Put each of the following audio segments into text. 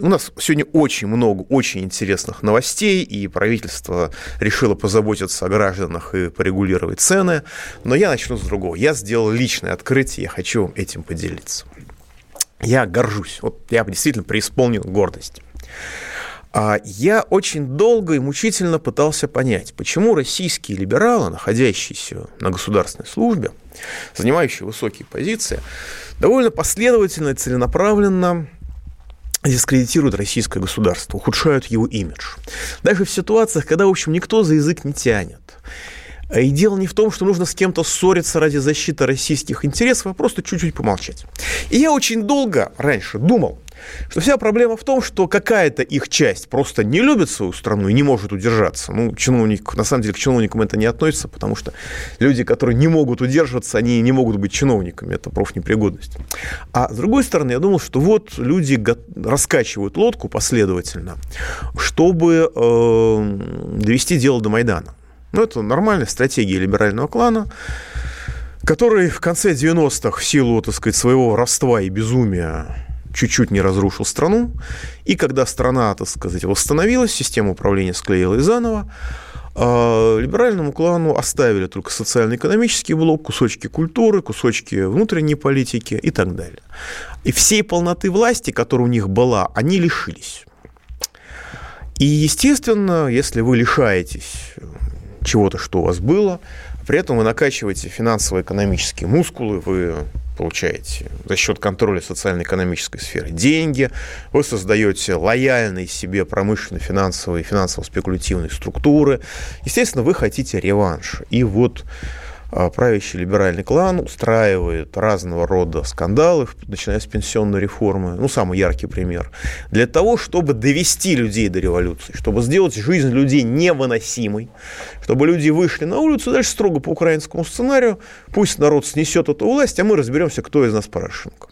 У нас сегодня очень много очень интересных новостей, и правительство решило позаботиться о гражданах и порегулировать цены. Но я начну с другого. Я сделал личное открытие, я хочу этим поделиться. Я горжусь, вот я действительно преисполнен гордости. А Я очень долго и мучительно пытался понять, почему российские либералы, находящиеся на государственной службе, занимающие высокие позиции, довольно последовательно и целенаправленно дискредитируют российское государство, ухудшают его имидж. Даже в ситуациях, когда, в общем, никто за язык не тянет. И дело не в том, что нужно с кем-то ссориться ради защиты российских интересов, а просто чуть-чуть помолчать. И я очень долго раньше думал, что вся проблема в том, что какая-то их часть просто не любит свою страну и не может удержаться. Ну, чиновник, на самом деле, к чиновникам это не относится, потому что люди, которые не могут удерживаться, они не могут быть чиновниками, это профнепригодность. А с другой стороны, я думал, что вот люди раскачивают лодку последовательно, чтобы э, довести дело до Майдана. Ну, это нормальная стратегия либерального клана, который в конце 90-х в силу, так сказать, своего воровства и безумия чуть-чуть не разрушил страну. И когда страна, так сказать, восстановилась, система управления склеилась заново, а либеральному клану оставили только социально-экономический блок, кусочки культуры, кусочки внутренней политики и так далее. И всей полноты власти, которая у них была, они лишились. И, естественно, если вы лишаетесь чего-то, что у вас было. При этом вы накачиваете финансово-экономические мускулы, вы получаете за счет контроля социально-экономической сферы деньги, вы создаете лояльные себе промышленно-финансовые финансово-спекулятивные структуры. Естественно, вы хотите реванш. И вот правящий либеральный клан устраивает разного рода скандалы, начиная с пенсионной реформы, ну, самый яркий пример, для того, чтобы довести людей до революции, чтобы сделать жизнь людей невыносимой, чтобы люди вышли на улицу, дальше строго по украинскому сценарию, пусть народ снесет эту власть, а мы разберемся, кто из нас Порошенко.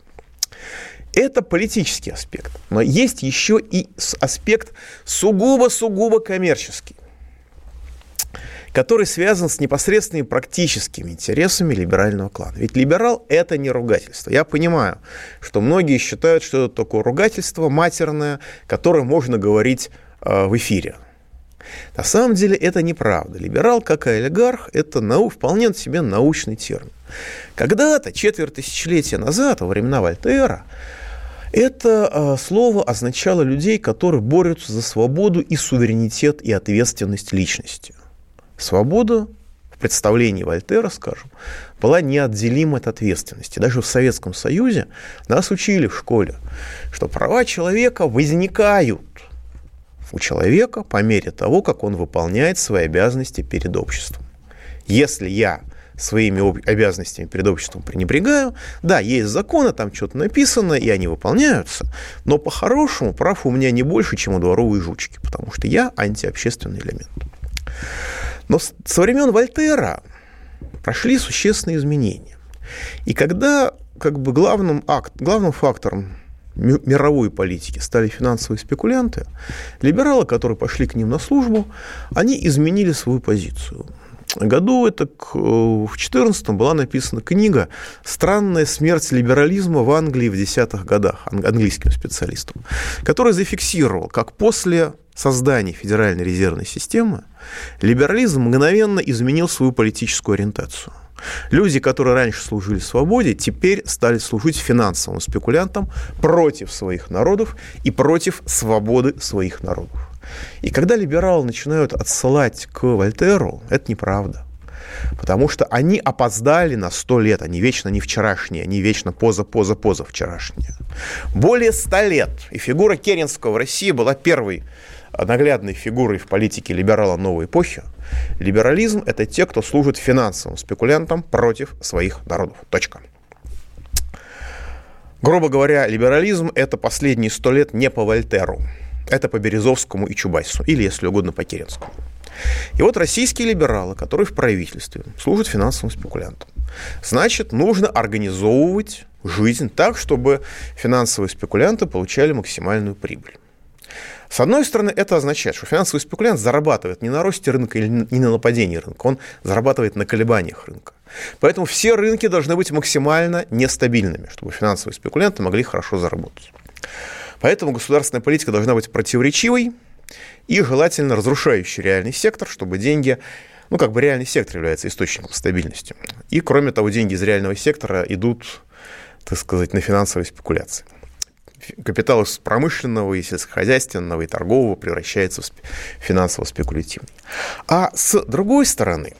Это политический аспект. Но есть еще и аспект сугубо-сугубо коммерческий который связан с непосредственными практическими интересами либерального клана. Ведь либерал – это не ругательство. Я понимаю, что многие считают, что это такое ругательство матерное, которое можно говорить э, в эфире. На самом деле это неправда. Либерал, как и олигарх, это нау, вполне себе научный термин. Когда-то, четверть тысячелетия назад, во времена Вольтера, это э, слово означало людей, которые борются за свободу и суверенитет и ответственность личности. Свобода в представлении Вольтера, скажем, была неотделима от ответственности. Даже в Советском Союзе нас учили в школе, что права человека возникают у человека по мере того, как он выполняет свои обязанности перед обществом. Если я своими обязанностями перед обществом пренебрегаю. Да, есть законы, там что-то написано, и они выполняются, но по-хорошему прав у меня не больше, чем у дворовой жучки, потому что я антиобщественный элемент. Но со времен Вольтера прошли существенные изменения. И когда как бы главным, акт, главным фактором мировой политики стали финансовые спекулянты, либералы, которые пошли к ним на службу, они изменили свою позицию. Году это в 14 была написана книга «Странная смерть либерализма в Англии в десятых годах» английским специалистом, который зафиксировал, как после создания Федеральной резервной системы либерализм мгновенно изменил свою политическую ориентацию. Люди, которые раньше служили свободе, теперь стали служить финансовым спекулянтам против своих народов и против свободы своих народов. И когда либералы начинают отсылать к Вольтеру, это неправда. Потому что они опоздали на сто лет, они вечно не вчерашние, они вечно поза-поза-поза вчерашние. Более ста лет. И фигура Керенского в России была первой наглядной фигурой в политике либерала новой эпохи. Либерализм – это те, кто служит финансовым спекулянтам против своих народов. Точка. Грубо говоря, либерализм – это последние сто лет не по Вольтеру. Это по Березовскому и Чубайсу, или, если угодно, по Керенскому. И вот российские либералы, которые в правительстве служат финансовым спекулянтам, значит, нужно организовывать жизнь так, чтобы финансовые спекулянты получали максимальную прибыль. С одной стороны, это означает, что финансовый спекулянт зарабатывает не на росте рынка или не на нападении рынка, он зарабатывает на колебаниях рынка. Поэтому все рынки должны быть максимально нестабильными, чтобы финансовые спекулянты могли хорошо заработать. Поэтому государственная политика должна быть противоречивой и желательно разрушающей реальный сектор, чтобы деньги ну, как бы реальный сектор является источником стабильности. И, кроме того, деньги из реального сектора идут, так сказать, на финансовые спекуляции капитал из промышленного и сельскохозяйственного и торгового превращается в финансово-спекулятивный. А с другой стороны,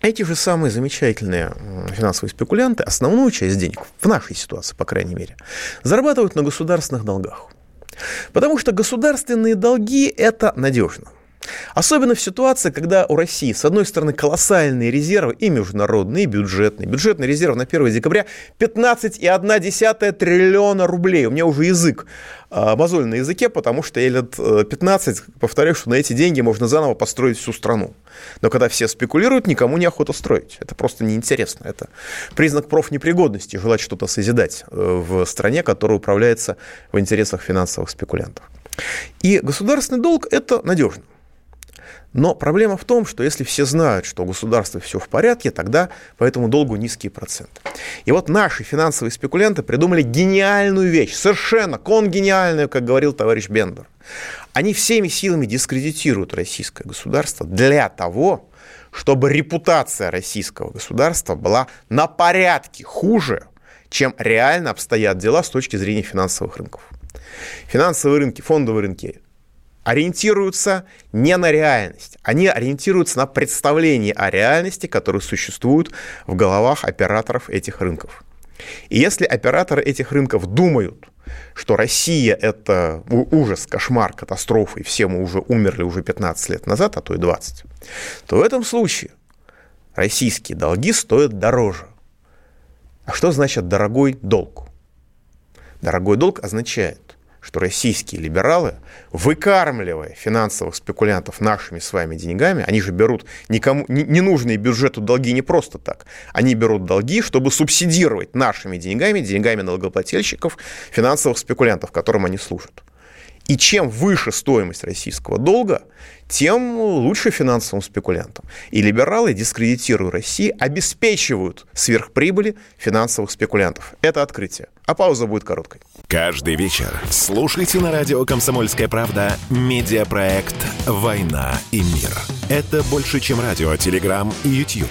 эти же самые замечательные финансовые спекулянты основную часть денег, в нашей ситуации, по крайней мере, зарабатывают на государственных долгах. Потому что государственные долги – это надежно. Особенно в ситуации, когда у России, с одной стороны, колоссальные резервы и международные, и бюджетные. Бюджетный резерв на 1 декабря 15,1 триллиона рублей. У меня уже язык а, мозоль на языке, потому что я лет 15 э, повторяю, что на эти деньги можно заново построить всю страну. Но когда все спекулируют, никому не охота строить. Это просто неинтересно. Это признак профнепригодности, желать что-то созидать э, в стране, которая управляется в интересах финансовых спекулянтов. И государственный долг – это надежно. Но проблема в том, что если все знают, что у государства все в порядке, тогда по этому долгу низкие проценты. И вот наши финансовые спекулянты придумали гениальную вещь, совершенно конгениальную, как говорил товарищ Бендер. Они всеми силами дискредитируют российское государство для того, чтобы репутация российского государства была на порядке хуже, чем реально обстоят дела с точки зрения финансовых рынков. Финансовые рынки, фондовые рынки ориентируются не на реальность. Они ориентируются на представление о реальности, которые существуют в головах операторов этих рынков. И если операторы этих рынков думают, что Россия – это ужас, кошмар, катастрофа, и все мы уже умерли уже 15 лет назад, а то и 20, то в этом случае российские долги стоят дороже. А что значит дорогой долг? Дорогой долг означает, что российские либералы, выкармливая финансовых спекулянтов нашими с вами деньгами, они же берут никому ненужные бюджету долги не просто так, они берут долги, чтобы субсидировать нашими деньгами, деньгами налогоплательщиков, финансовых спекулянтов, которым они служат. И чем выше стоимость российского долга, тем лучше финансовым спекулянтам. И либералы, дискредитируя Россию, обеспечивают сверхприбыли финансовых спекулянтов. Это открытие. А пауза будет короткой. Каждый вечер слушайте на радио «Комсомольская правда» медиапроект «Война и мир». Это больше, чем радио, телеграм и YouTube.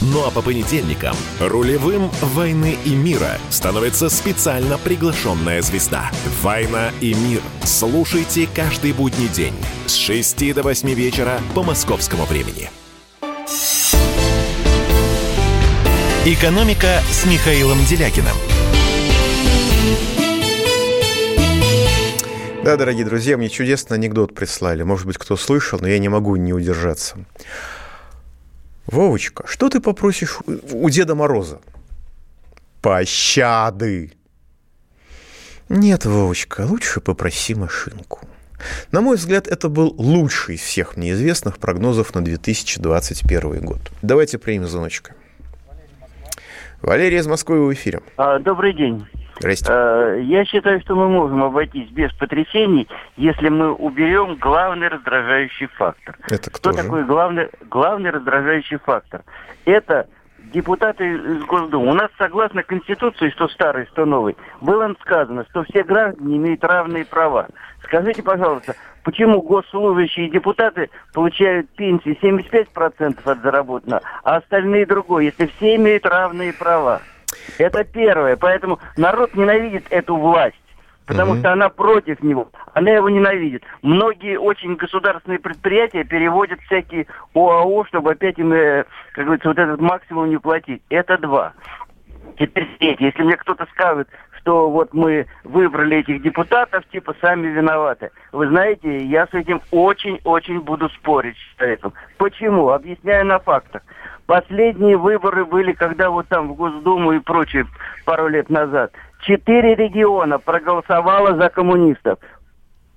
Ну а по понедельникам рулевым «Войны и мира» становится специально приглашенная звезда. «Война и мир». Слушайте каждый будний день с 6 до 8 вечера по московскому времени. «Экономика» с Михаилом Делякиным. Да, дорогие друзья, мне чудесный анекдот прислали. Может быть, кто слышал, но я не могу не удержаться. Вовочка, что ты попросишь у Деда Мороза? Пощады. Нет, Вовочка, лучше попроси машинку. На мой взгляд, это был лучший из всех мне известных прогнозов на 2021 год. Давайте примем звоночка. Валерий из Москвы в эфире. А, добрый день. Здрасте. Э, Я считаю, что мы можем обойтись без потрясений, если мы уберем главный раздражающий фактор. Это Кто кто же? такой главный, главный раздражающий фактор? Это депутаты из Госдумы. У нас, согласно Конституции, что старый, что новый, было сказано, что все граждане имеют равные права. Скажите, пожалуйста, почему госслужащие и депутаты получают пенсии 75% от заработанного, а остальные другое, если все имеют равные права? Это первое. Поэтому народ ненавидит эту власть. Потому Мгм. что она против него. Она его ненавидит. Многие очень государственные предприятия переводят всякие ОАО, чтобы опять им, э, как говорится, вот этот максимум не платить. Это два. Теперь третье. Если мне кто-то скажет, что вот мы выбрали этих депутатов, типа сами виноваты. Вы знаете, я с этим очень-очень буду спорить с человеком. Почему? Объясняю на фактах. Последние выборы были, когда вот там в Госдуму и прочее пару лет назад. Четыре региона проголосовало за коммунистов.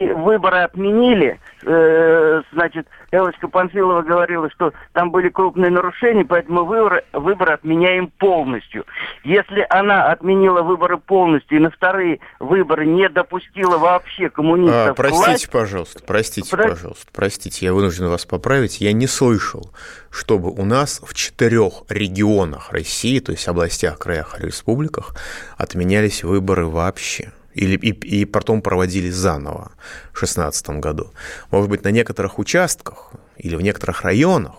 Выборы отменили. Э, значит, Элочка Панфилова говорила, что там были крупные нарушения, поэтому выборы, выборы отменяем полностью. Если она отменила выборы полностью и на вторые выборы не допустила вообще коммунистов А, простите, власти, пожалуйста, простите, Про- пожалуйста, простите, я вынужден вас поправить. Я не слышал, чтобы у нас в четырех регионах России, то есть областях, краях и республиках, отменялись выборы вообще. Или, и, и потом проводились заново в 2016 году. Может быть, на некоторых участках или в некоторых районах,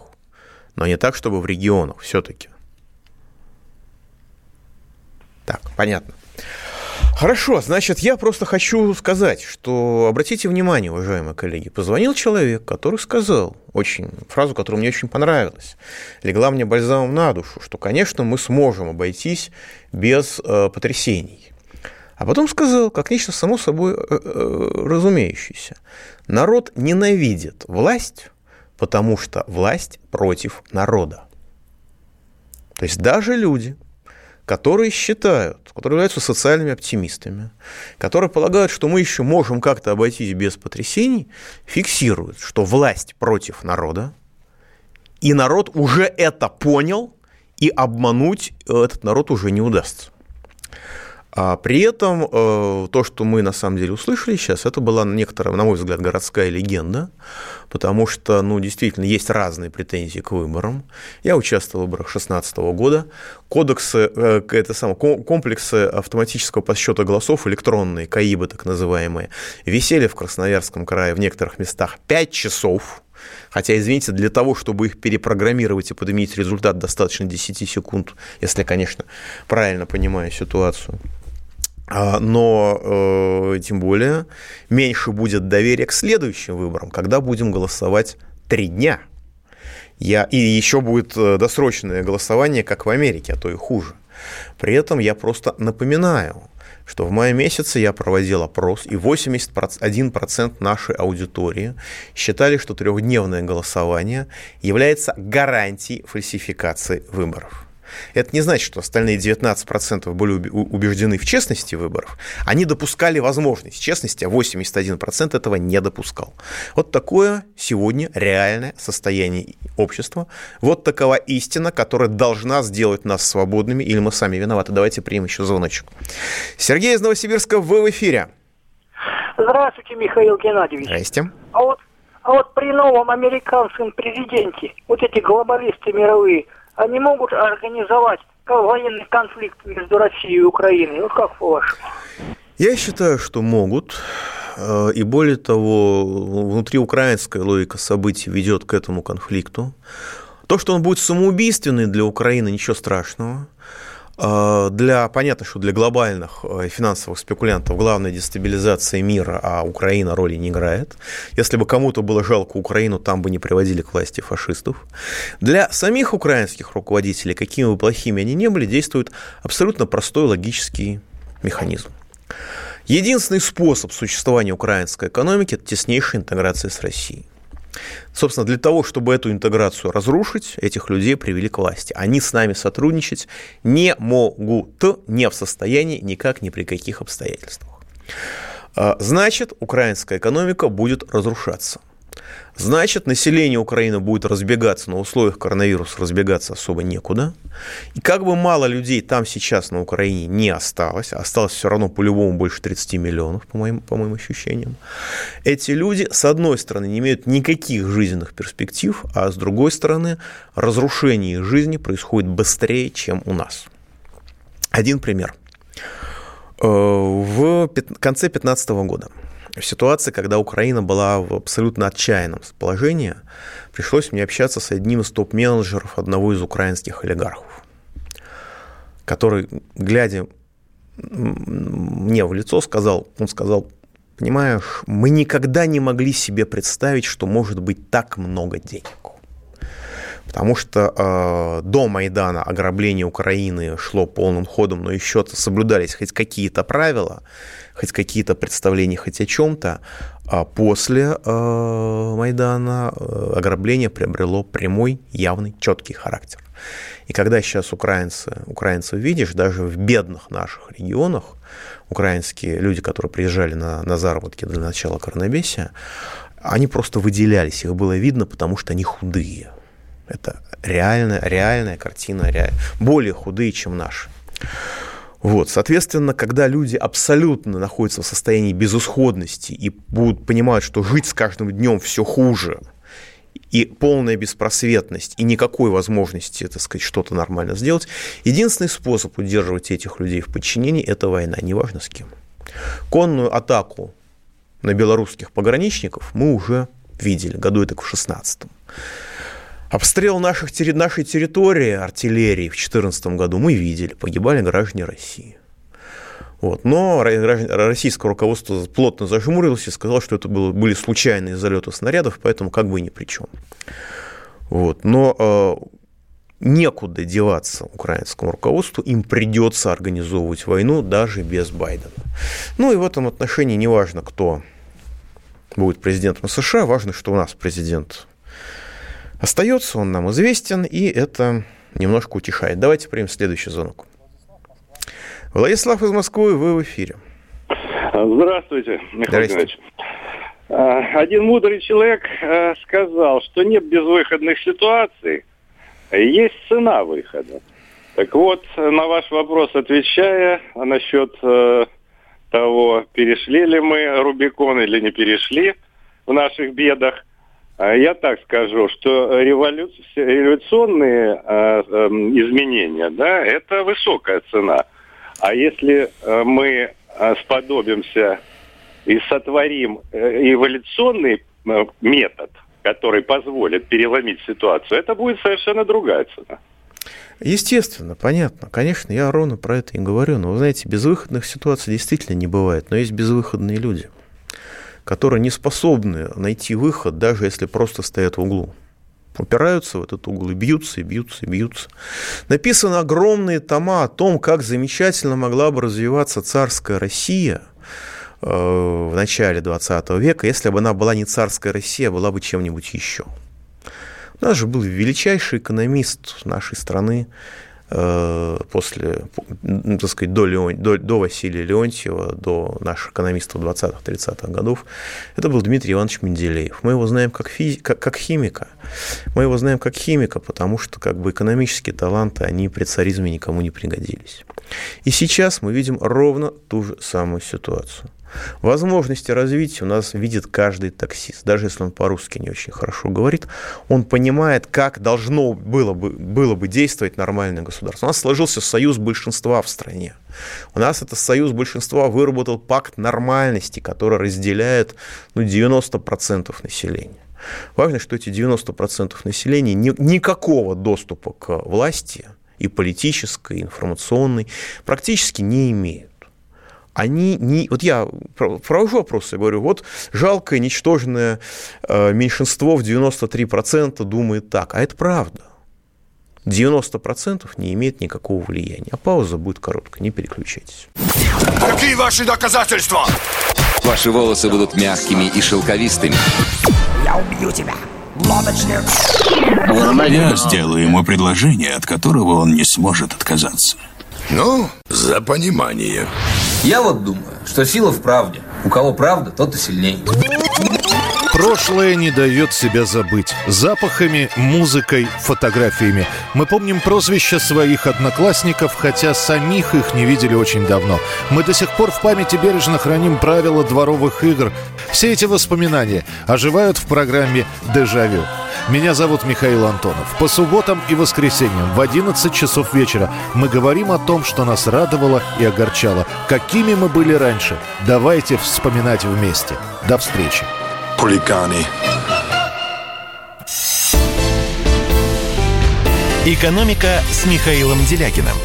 но не так, чтобы в регионах все-таки. Так, понятно. Хорошо, значит, я просто хочу сказать, что обратите внимание, уважаемые коллеги, позвонил человек, который сказал очень фразу, которая мне очень понравилась, легла мне бальзамом на душу, что, конечно, мы сможем обойтись без э, потрясений. А потом сказал, как нечто само собой э, э, разумеющееся, народ ненавидит власть, потому что власть против народа. То есть даже люди, которые считают, которые являются социальными оптимистами, которые полагают, что мы еще можем как-то обойтись без потрясений, фиксируют, что власть против народа, и народ уже это понял, и обмануть э, этот народ уже не удастся. А при этом э, то, что мы на самом деле услышали сейчас, это была некоторая, на мой взгляд, городская легенда, потому что, ну, действительно, есть разные претензии к выборам. Я участвовал в выборах 2016 года. Кодексы, э, это самое, ко- комплексы автоматического подсчета голосов, электронные, КАИБы так называемые, висели в Красноярском крае в некоторых местах 5 часов. Хотя, извините, для того, чтобы их перепрограммировать и подменить результат, достаточно 10 секунд, если я, конечно, правильно понимаю ситуацию. А, Но э, тем более меньше будет доверия к следующим выборам, когда будем голосовать три дня. Я, и еще будет э, досрочное голосование, как в Америке, а то и хуже. При этом я просто напоминаю, что в мае месяце я проводил опрос, и 81% нашей аудитории считали, что трехдневное голосование является гарантией фальсификации выборов. Это не значит, что остальные 19% были убеждены в честности выборов. Они допускали возможность честности, а 81% этого не допускал. Вот такое сегодня реальное состояние общества. Вот такова истина, которая должна сделать нас свободными, или мы сами виноваты. Давайте примем еще звоночек. Сергей из Новосибирска, вы в эфире. Здравствуйте, Михаил Геннадьевич. Здрасте. А вот, а вот при новом американском президенте, вот эти глобалисты мировые, они могут организовать военный конфликт между Россией и Украиной. Вот как по-вашему? Я считаю, что могут. Э, И более того, внутриукраинская логика событий ведет к этому конфликту. То, что он будет самоубийственный для Украины, ничего страшного. Э, Для, понятно, что для глобальных э, финансовых спекулянтов главная дестабилизация мира, а Украина роли не играет. Если бы кому-то было жалко Украину, там бы не приводили к власти фашистов. Для самих украинских руководителей, какими бы плохими они ни были, действует абсолютно простой логический механизм. Единственный способ существования украинской экономики – это теснейшая интеграция с Россией. Собственно, для того, чтобы эту интеграцию разрушить, этих людей привели к власти. Они с нами сотрудничать не могут, не в состоянии никак, ни при каких обстоятельствах. А, Значит, украинская экономика будет разрушаться. Значит, население Украины будет разбегаться на условиях коронавируса, разбегаться особо некуда. И как бы мало людей там сейчас на Украине не осталось, осталось все равно по-любому больше 30 миллионов, по моим, по моим ощущениям, эти люди, с одной стороны, не имеют никаких жизненных перспектив, а с другой стороны, разрушение их жизни происходит быстрее, чем у нас. Один пример. Э, в конце 2015 года в ситуации, когда Украина была в абсолютно отчаянном положении, пришлось мне общаться с одним из топ-менеджеров одного из украинских олигархов, который, глядя мне в лицо, сказал, он сказал, понимаешь, мы никогда не могли себе представить, что может быть так много денег. Потому что э, до Майдана ограбление Украины шло полным ходом, но еще соблюдались хоть какие-то правила, хоть какие-то представления хоть о чем-то. А после э, Майдана э, ограбление приобрело прямой, явный, четкий характер. И когда сейчас украинцы, украинцев видишь, даже в бедных наших регионах, украинские люди, которые приезжали на, на заработки для начала коронабесия, они просто выделялись, их было видно, потому что они худые. Это реальная, реальная картина, реаль... более худые, чем наши. Вот, соответственно, когда люди абсолютно находятся в состоянии безысходности и будут понимать, что жить с каждым днем все хуже, и полная беспросветность, и никакой возможности, так сказать, что-то нормально сделать, единственный способ удерживать этих людей в подчинении – это война, неважно с кем. Конную атаку на белорусских пограничников мы уже видели, году это в 16 Обстрел наших, нашей территории артиллерии в 2014 году мы видели, погибали граждане России. Вот. Но российское руководство плотно зажмурилось и сказало, что это было, были случайные залеты снарядов, поэтому как бы ни при чем. Вот. Но э, некуда деваться украинскому руководству, им придется организовывать войну даже без Байдена. Ну и в этом отношении не важно, кто будет президентом США, важно, что у нас президент Остается он нам известен, и это немножко утешает. Давайте примем следующий звонок. Владислав из Москвы, вы в эфире. Здравствуйте, Михаил Иванович. А, один мудрый человек а, сказал, что нет безвыходных ситуаций, есть цена выхода. Так вот, на ваш вопрос отвечая насчет э, того, перешли ли мы Рубикон или не перешли в наших бедах, а я так скажу, что революционные э, э, изменения, да, это высокая цена. А если э, мы э, сподобимся и сотворим э, эволюционный метод, который позволит переломить ситуацию, это будет совершенно другая цена. Естественно, понятно. Конечно, я ровно про это и говорю. Но вы знаете, безвыходных ситуаций действительно не бывает. Но есть безвыходные люди – которые не способны найти выход, даже если просто стоят в углу. Упираются в этот угол и бьются, и бьются, и бьются. Написаны огромные тома о том, как замечательно могла бы развиваться царская Россия э, в начале 20 века, если бы она была не царская Россия, а была бы чем-нибудь еще. У нас же был величайший экономист нашей страны после, ну, так сказать, до, Леон, до, до Василия Леонтьева, до наших экономистов 20-30-х годов, это был Дмитрий Иванович Менделеев. Мы его знаем как, физи- как, как химика. Мы его знаем как химика, потому что как бы экономические таланты, они при царизме никому не пригодились. И сейчас мы видим ровно ту же самую ситуацию. Возможности развития у нас видит каждый таксист. Даже если он по-русски не очень хорошо говорит, он понимает, как должно было бы, было бы действовать нормальное государство. У нас сложился союз большинства в стране. У нас этот союз большинства выработал пакт нормальности, который разделяет ну, 90% населения. Важно, что эти 90% населения ни, никакого доступа к власти и политической, и информационной практически не имеют они не... Вот я провожу опросы, говорю, вот жалкое, ничтожное э, меньшинство в 93% думает так. А это правда. 90% не имеет никакого влияния. А пауза будет короткой, не переключайтесь. Какие ваши доказательства? Ваши волосы будут мягкими и шелковистыми. Я убью тебя, лодочник. Я сделаю ему предложение, от которого он не сможет отказаться. Ну, за понимание. Я вот думаю, что сила в правде. У кого правда, тот и сильнее. Прошлое не дает себя забыть. Запахами, музыкой, фотографиями. Мы помним прозвища своих одноклассников, хотя самих их не видели очень давно. Мы до сих пор в памяти бережно храним правила дворовых игр. Все эти воспоминания оживают в программе «Дежавю». Меня зовут Михаил Антонов. По субботам и воскресеньям в 11 часов вечера мы говорим о том, что нас радовало и огорчало. Какими мы были раньше. Давайте вспоминать вместе. До встречи хулиганы. «Экономика» с Михаилом Делякиным.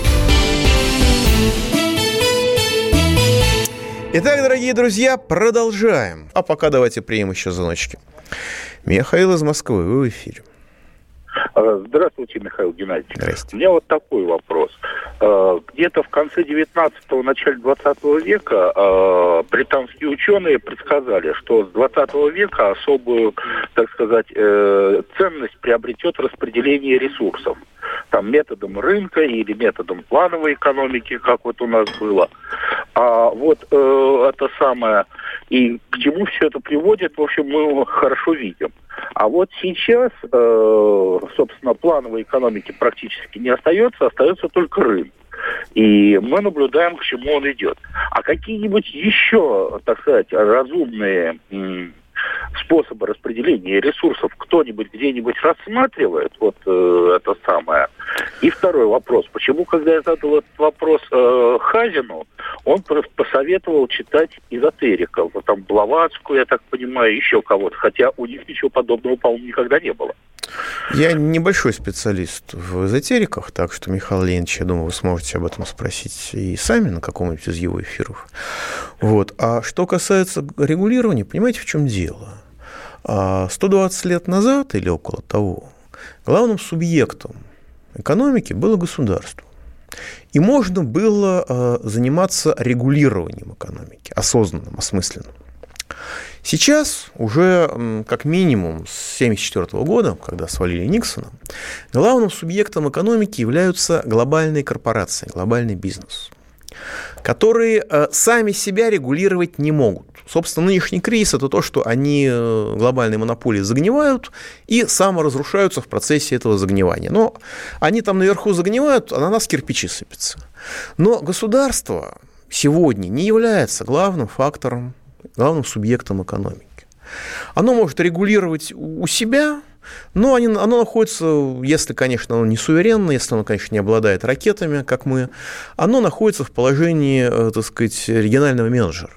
Итак, дорогие друзья, продолжаем. А пока давайте примем еще звоночки. Михаил из Москвы, вы в эфире. Э, здравствуйте, Михаил Геннадьевич. Здравствуйте. У меня вот такой вопрос. Э, где-то в конце 19-го, начале 20 века э, британские ученые предсказали, что с 20 века особую, так сказать, ценность приобретет распределение ресурсов. Там методом рынка или методом плановой экономики, как вот у нас было. А вот это самое, и к чему все это приводит, в общем, мы хорошо видим. А вот сейчас, э, собственно, плановой экономики практически не остается, остается только рынок. И мы наблюдаем, к чему он идет. А какие-нибудь еще, так сказать, разумные способы распределения ресурсов кто-нибудь где-нибудь рассматривает, вот э, это самое. И второй вопрос. Почему, когда я задал этот вопрос э, Хазину, он посоветовал читать эзотериков, вот там Блаватскую, я так понимаю, еще кого-то, хотя у них ничего подобного, по-моему, никогда не было. Я небольшой специалист в эзотериках, так что, Михаил Леонидович, я думаю, вы сможете об этом спросить и сами на каком-нибудь из его эфиров. Вот. А что касается регулирования, понимаете, в чем дело? 120 а, лет назад или около того главным субъектом экономики было государство. И можно было а, заниматься регулированием экономики, осознанным, осмысленным. Сейчас уже как минимум с 1974 года, когда свалили Никсона, главным субъектом экономики являются глобальные корпорации, глобальный бизнес, которые э, сами себя регулировать не могут. Собственно, нынешний кризис – это то, что они, э, глобальные монополии, загнивают и саморазрушаются в процессе этого загнивания. Но они там наверху загнивают, а на нас кирпичи сыпятся. Но государство сегодня не является главным фактором главным субъектом экономики. Оно может регулировать у себя, но они, оно находится, если, конечно, оно не суверенно, если оно, конечно, не обладает ракетами, как мы, оно находится в положении, э, так сказать, регионального менеджера.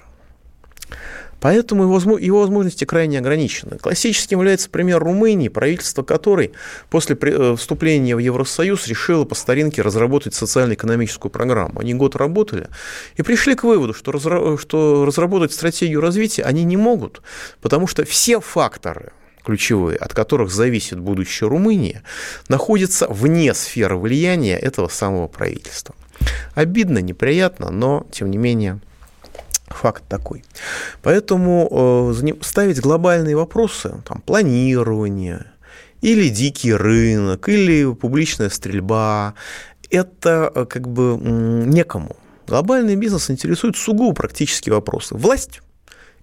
Поэтому его, его возможности крайне ограничены. Классическим является пример Румынии, правительство которой после э, вступления в Евросоюз решило по старинке разработать социально-экономическую программу. Они год работали и пришли к выводу, что, разра... что разработать стратегию развития они не могут, потому что все факторы, ключевые, от которых зависит будущее Румынии, находятся вне сферы влияния этого самого правительства. Обидно, неприятно, но, тем не менее, Факт такой. Поэтому э, ставить глобальные вопросы, там, планирование, или дикий рынок, или публичная стрельба, это э, как бы некому. Глобальный бизнес интересует сугубо практические вопросы. Власть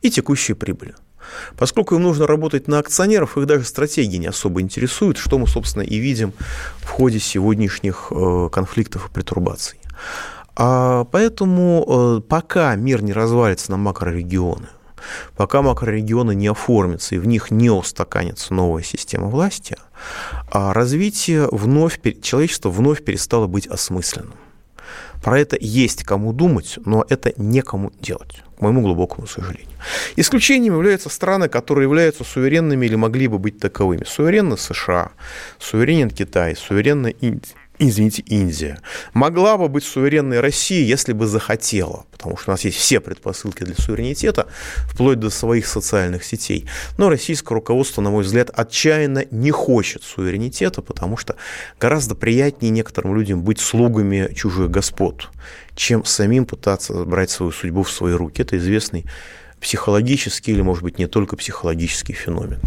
и текущие прибыли. Поскольку им нужно работать на акционеров, их даже стратегии не особо интересуют, что мы, собственно, и видим в ходе сегодняшних э, конфликтов и претурбаций. А поэтому э, пока мир не развалится на макрорегионы, пока макрорегионы не оформятся и в них не устаканится новая система власти, а развитие вновь, человечества вновь перестало быть осмысленным. Про это есть кому думать, но это некому делать, к моему глубокому сожалению. Исключением являются страны, которые являются суверенными или могли бы быть таковыми. Суверенно США, суверенен Китай, суверенно Индия извините, Индия. Могла бы быть суверенной Россия, если бы захотела, потому что у нас есть все предпосылки для суверенитета, вплоть до своих социальных сетей. Но российское руководство, на мой взгляд, отчаянно не хочет суверенитета, потому что гораздо приятнее некоторым людям быть слугами чужих господ, чем самим пытаться брать свою судьбу в свои руки. Это известный психологический или, может быть, не только психологический феномен.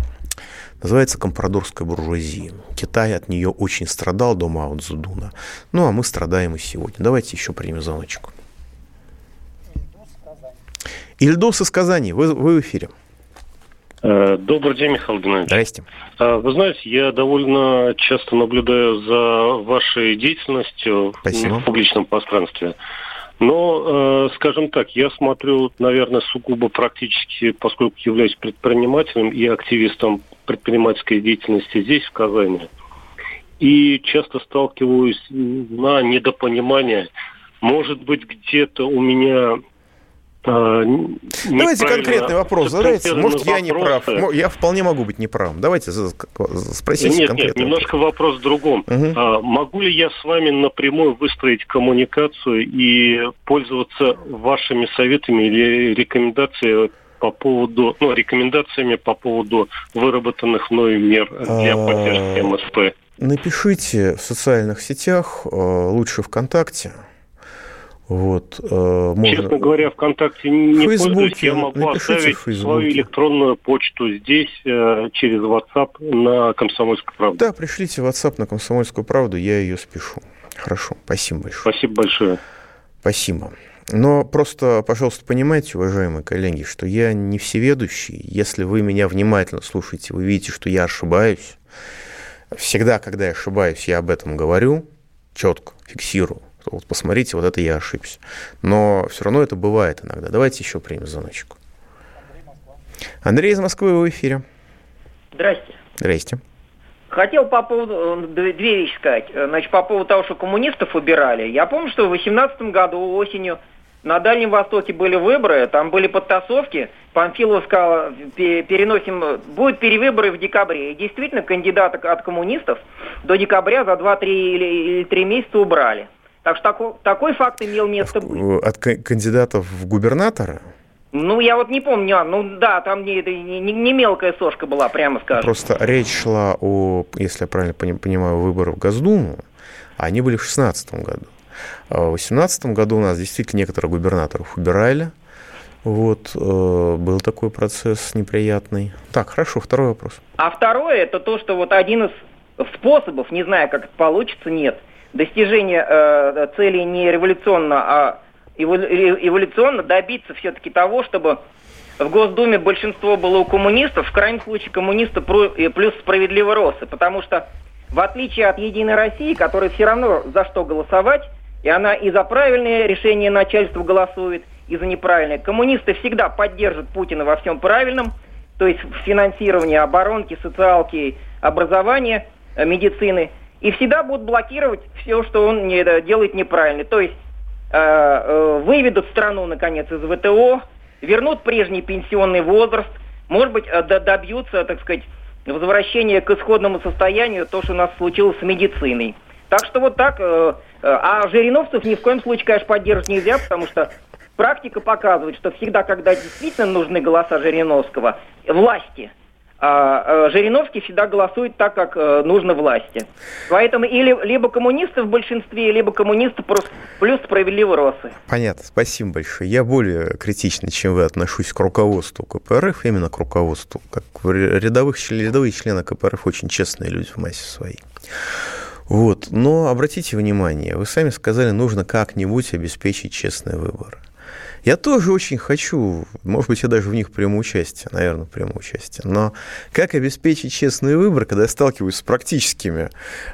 Называется компрадорская буржуазия. Китай от нее очень страдал до Мао Цзэдуна. Ну, а мы страдаем и сегодня. Давайте еще примем звоночек. Ильдус из Казани, вы, вы в эфире. Э, добрый день, Михаил Геннадьевич. Здрасте. Э, вы знаете, я довольно часто наблюдаю за вашей деятельностью Спасибо. в публичном пространстве. Но, э, скажем так, я смотрю, наверное, сугубо практически, поскольку являюсь предпринимателем и активистом предпринимательской деятельности здесь, в Казани. И часто сталкиваюсь на недопонимание. Может быть, где-то у меня а, Давайте конкретный вопрос задайте. Может, я не прав. Я вполне могу быть неправым. Давайте спросите нет, конкретно. Нет, немножко вопрос в другом. Угу. А, могу ли я с вами напрямую выстроить коммуникацию и пользоваться вашими советами или рекомендациями по поводу, ну, рекомендациями по поводу выработанных мной мер для а, поддержки МСП? Напишите в социальных сетях, лучше ВКонтакте, вот, э, можно... Честно говоря, ВКонтакте не Фейсбуке, пользуюсь. Я могу оставить свою электронную почту здесь э, через WhatsApp на «Комсомольскую правду». Да, пришлите WhatsApp на «Комсомольскую правду», я ее спешу. Хорошо, спасибо большое. Спасибо большое. Спасибо. Но просто, пожалуйста, понимайте, уважаемые коллеги, что я не всеведущий. Если вы меня внимательно слушаете, вы видите, что я ошибаюсь. Всегда, когда я ошибаюсь, я об этом говорю, четко фиксирую вот посмотрите, вот это я ошибся. Но все равно это бывает иногда. Давайте еще примем звоночку. Андрей из Москвы, вы в эфире. Здрасте. Здрасте. Хотел по поводу, две вещи сказать. Значит, по поводу того, что коммунистов убирали. Я помню, что в 2018 году осенью на Дальнем Востоке были выборы, там были подтасовки. Памфилов сказал, переносим, будут перевыборы в декабре. И действительно, кандидата от коммунистов до декабря за 2-3 или 3 месяца убрали. Так что такой, такой факт имел место быть. От кандидатов в губернаторы? Ну, я вот не помню, а, ну да, там не, не, не мелкая сошка была, прямо скажем. Просто речь шла о, если я правильно понимаю, выборах в Госдуму, а они были в 2016 году. В 2018 году у нас действительно некоторых губернаторов убирали. Вот, э, был такой процесс неприятный. Так, хорошо, второй вопрос. А второе, это то, что вот один из способов, не знаю, как это получится, нет – достижение э, цели не революционно, а эволюционно добиться все-таки того, чтобы в Госдуме большинство было у коммунистов, в крайнем случае коммунисты плюс справедливо росы, потому что в отличие от Единой России, которая все равно за что голосовать, и она и за правильные решения начальства голосует, и за неправильные. Коммунисты всегда поддержат Путина во всем правильном, то есть в финансировании оборонки, социалки, образования, э, медицины – и всегда будут блокировать все, что он не, делает неправильно. То есть э, э, выведут страну, наконец, из ВТО, вернут прежний пенсионный возраст, может быть, э, добьются, так сказать, возвращения к исходному состоянию, то, что у нас случилось с медициной. Так что вот так. Э, э, а Жириновцев ни в коем случае, конечно, поддерживать нельзя, потому что практика показывает, что всегда, когда действительно нужны голоса Жириновского, власти – а э, Жириновский всегда голосует так, как нужно власти. Поэтому или либо коммунисты в большинстве, либо коммунисты плюс справедливо росы. Понятно, спасибо большое. Я более критично, чем вы, отношусь к руководству КПРФ, именно к руководству. Как рядовых, рядовые члены КПРФ очень честные люди в массе своей. Вот. Но обратите внимание, вы сами сказали, нужно как-нибудь обеспечить честные выборы. Я тоже очень хочу, может быть, я даже в них приму участие, наверное, приму участие. Но как обеспечить честный выбор, когда я сталкиваюсь с практическими,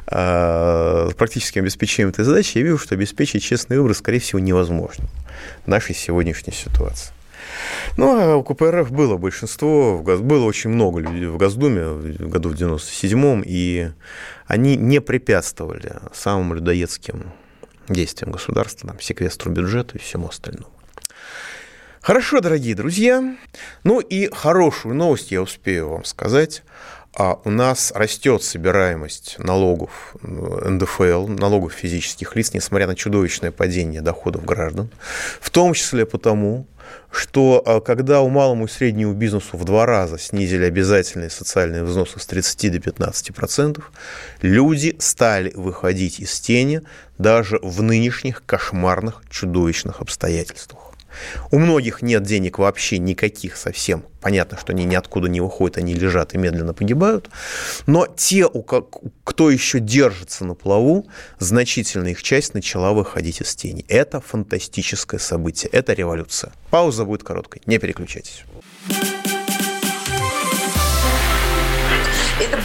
э, практическим обеспечением этой задачи, я вижу, что обеспечить честный выбор, скорее всего, невозможно в нашей сегодняшней ситуации. Ну, а у КПРФ было большинство, было очень много людей в Госдуме в году в 97-м, и они не препятствовали самым людоедским действиям государства, там, секвестру бюджета и всему остальному. Хорошо, дорогие друзья. Ну и хорошую новость я успею вам сказать. А у нас растет собираемость налогов НДФЛ, налогов физических лиц, несмотря на чудовищное падение доходов граждан. В том числе потому, что а, когда у малому и среднему бизнесу в два раза снизили обязательные социальные взносы с 30 до 15 процентов, люди стали выходить из тени даже в нынешних кошмарных чудовищных обстоятельствах. У многих нет денег вообще никаких совсем. Понятно, что они ниоткуда не выходят, они лежат и медленно погибают. Но те, у кто еще держится на плаву, значительная их часть начала выходить из тени. Это фантастическое событие, это революция. Пауза будет короткой, не переключайтесь.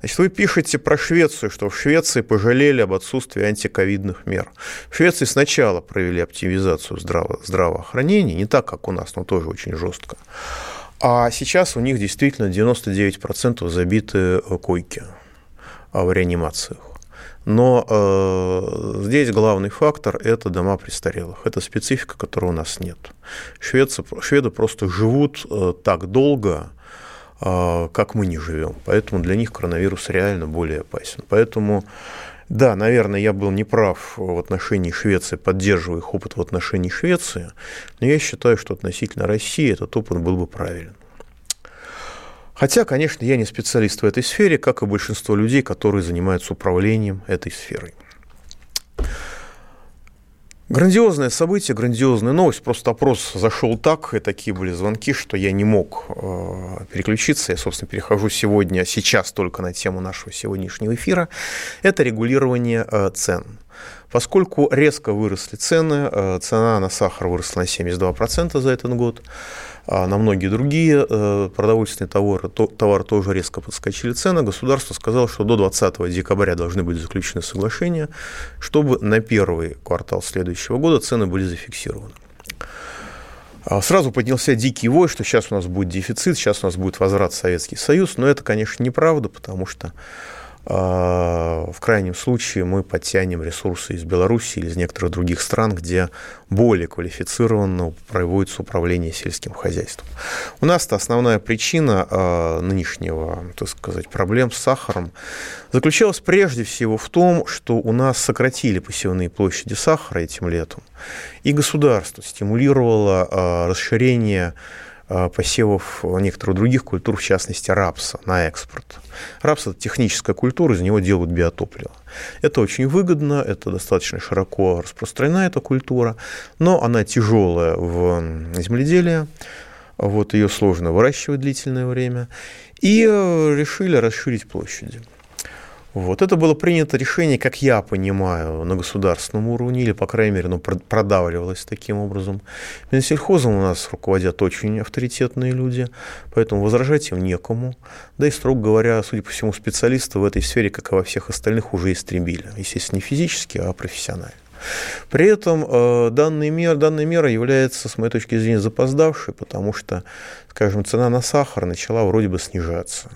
Значит, вы пишете про Швецию, что в Швеции пожалели об отсутствии антиковидных мер. В Швеции сначала провели оптимизацию здраво- здравоохранения, не так, как у нас, но тоже очень жестко. А сейчас у них действительно 99% забиты койки в реанимациях. Но э, здесь главный фактор – это дома престарелых. Это специфика, которой у нас нет. Швецы, шведы просто живут э, так долго, э, как мы не живем. Поэтому для них коронавирус реально более опасен. Поэтому, да, наверное, я был неправ в отношении Швеции, поддерживая их опыт в отношении Швеции, но я считаю, что относительно России этот опыт был бы правилен. Хотя, конечно, я не специалист в этой сфере, как и большинство людей, которые занимаются управлением этой сферой. Грандиозное событие, грандиозная новость. Просто опрос зашел так, и такие были звонки, что я не мог э, переключиться. Я, собственно, перехожу сегодня, сейчас только на тему нашего сегодняшнего эфира. Это регулирование э, цен. Поскольку резко выросли цены, э, цена на сахар выросла на 72% за этот год, а на многие другие э, продовольственные товары, товары тоже резко подскочили цены. Государство сказало, что до 20 декабря должны быть заключены соглашения, чтобы на первый квартал следующего года цены были зафиксированы. А сразу поднялся дикий вой, что сейчас у нас будет дефицит, сейчас у нас будет возврат в Советский Союз, но это, конечно, неправда, потому что в крайнем случае мы подтянем ресурсы из Беларуси или из некоторых других стран, где более квалифицированно проводится управление сельским хозяйством. У нас-то основная причина а, нынешнего, так сказать, проблем с сахаром заключалась прежде всего в том, что у нас сократили посевные площади сахара этим летом, и государство стимулировало а, расширение посевов некоторых других культур, в частности рапса, на экспорт. Рапс – это техническая культура, из него делают биотопливо. Это очень выгодно, это достаточно широко распространена эта культура, но она тяжелая в земледелии, вот ее сложно выращивать длительное время, и э, решили расширить площади. Вот. Это было принято решение, как я понимаю, на государственном уровне, или, по крайней мере, ну, продавливалось таким образом. Минсельхозом у нас руководят очень авторитетные люди, поэтому возражать им некому. Да и, строго говоря, судя по всему, специалисты в этой сфере, как и во всех остальных, уже истребили. Естественно, не физически, а профессионально. При этом э, данная, мера, данная мера является, с моей точки зрения, запоздавшей, потому что, скажем, цена на сахар начала вроде бы снижаться.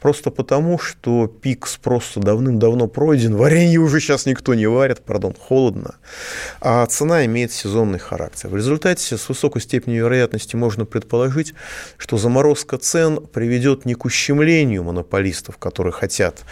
Просто потому, что пик спроса давным-давно пройден, варенье уже сейчас никто не варит, пардон, холодно, а цена имеет сезонный характер. В результате с высокой степенью вероятности можно предположить, что заморозка цен приведет не к ущемлению монополистов, которые хотят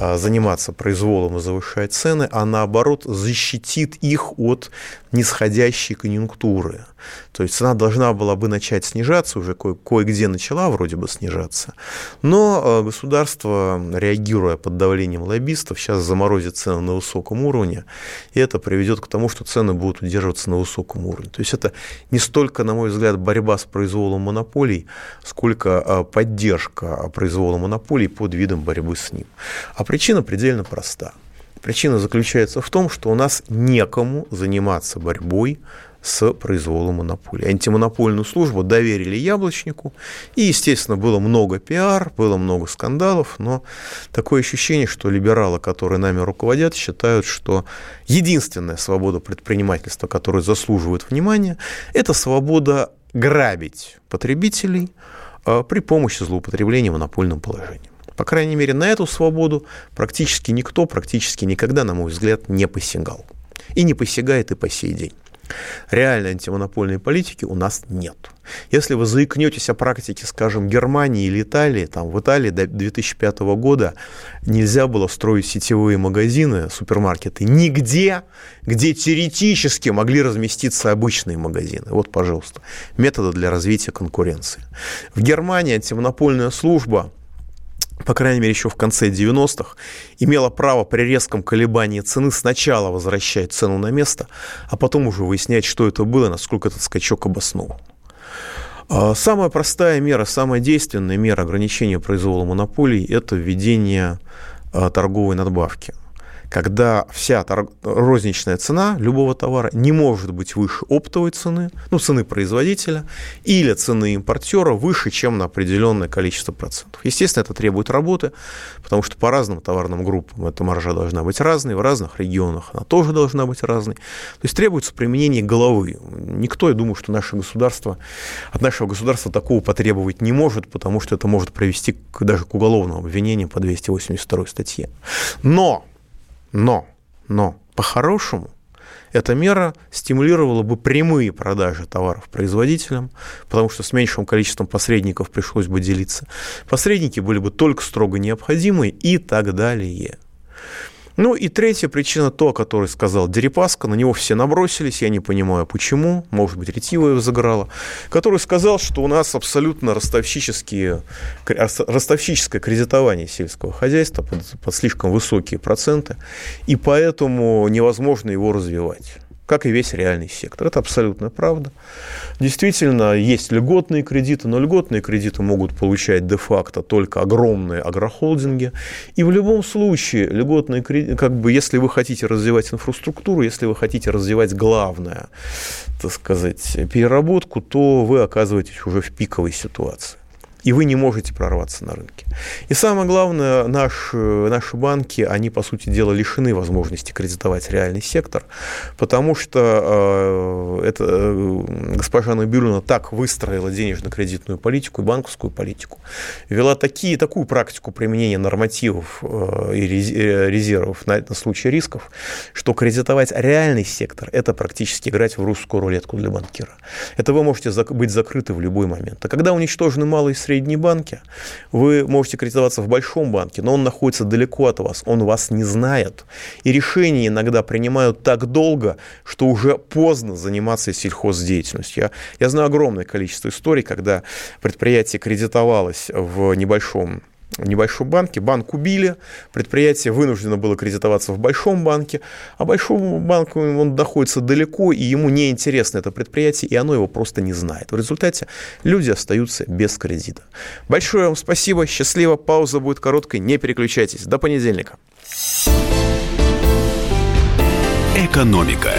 а, заниматься произволом и завышать цены, а наоборот защитит их от нисходящей конъюнктуры. То есть цена должна была бы начать снижаться, уже ко- кое-где начала вроде бы снижаться, но э, государство, реагируя под давлением лоббистов, сейчас заморозит цены на высоком уровне, и это приведет к тому, что цены будут удерживаться на высоком уровне. То есть это не столько, на мой взгляд, борьба с произволом монополий, сколько э, поддержка произвола монополий под видом борьбы с ним. А причина предельно проста. Причина заключается в том, что у нас некому заниматься борьбой с произволом монополии. Антимонопольную службу доверили яблочнику, и, естественно, было много пиар, было много скандалов, но такое ощущение, что либералы, которые нами руководят, считают, что единственная свобода предпринимательства, которая заслуживает внимания, это свобода грабить потребителей а, при помощи злоупотребления монопольным положением. По крайней мере, на эту свободу практически никто, практически никогда, на мой взгляд, не посягал. И не посягает и по сей день. Реальной антимонопольной политики у нас нет. Если вы заикнетесь о практике, скажем, Германии или Италии, там в Италии до 2005 года нельзя было строить сетевые магазины, супермаркеты, нигде, где теоретически могли разместиться обычные магазины. Вот, пожалуйста, методы для развития конкуренции. В Германии антимонопольная служба по крайней мере, еще в конце 90-х, имела право при резком колебании цены сначала возвращать цену на место, а потом уже выяснять, что это было, насколько этот скачок обоснован. Самая простая мера, самая действенная мера ограничения произвола монополий – это введение а, торговой надбавки – когда вся торг... розничная цена любого товара не может быть выше оптовой цены, ну, цены производителя, или цены импортера выше, чем на определенное количество процентов. Естественно, это требует работы, потому что по разным товарным группам эта маржа должна быть разной, в разных регионах она тоже должна быть разной. То есть требуется применение головы. Никто, я думаю, что наше государство, от нашего государства такого потребовать не может, потому что это может привести к, даже к уголовному обвинению по 282 статье. Но но, но, по-хорошему, эта мера стимулировала бы прямые продажи товаров производителям, потому что с меньшим количеством посредников пришлось бы делиться. Посредники были бы только строго необходимы и так далее. Ну и третья причина, то, о которой сказал Дерипаска, на него все набросились, я не понимаю почему, может быть, ретива его заграла, который сказал, что у нас абсолютно ростовщические, ростовщическое кредитование сельского хозяйства под, под слишком высокие проценты, и поэтому невозможно его развивать как и весь реальный сектор. Это абсолютно правда. Действительно, есть льготные кредиты, но льготные кредиты могут получать де-факто только огромные агрохолдинги. И в любом случае, льготные кредиты, как бы, если вы хотите развивать инфраструктуру, если вы хотите развивать главное, так сказать, переработку, то вы оказываетесь уже в пиковой ситуации и вы не можете прорваться на рынке. И самое главное, наш, наши банки, они, по сути дела, лишены возможности кредитовать реальный сектор, потому что э, это, э, госпожа Набиулина так выстроила денежно-кредитную политику и банковскую политику, вела такие, такую практику применения нормативов э, и резервов на, на случай рисков, что кредитовать реальный сектор – это практически играть в русскую рулетку для банкира. Это вы можете быть закрыты в любой момент. А когда уничтожены малые и средние средней банке, вы можете кредитоваться в большом банке, но он находится далеко от вас, он вас не знает. И решения иногда принимают так долго, что уже поздно заниматься сельхоздеятельностью. Я, я знаю огромное количество историй, когда предприятие кредитовалось в небольшом небольшом банке, банк убили, предприятие вынуждено было кредитоваться в большом банке, а большому банку он находится далеко, и ему не интересно это предприятие, и оно его просто не знает. В результате люди остаются без кредита. Большое вам спасибо, счастливо, пауза будет короткой, не переключайтесь. До понедельника. Экономика.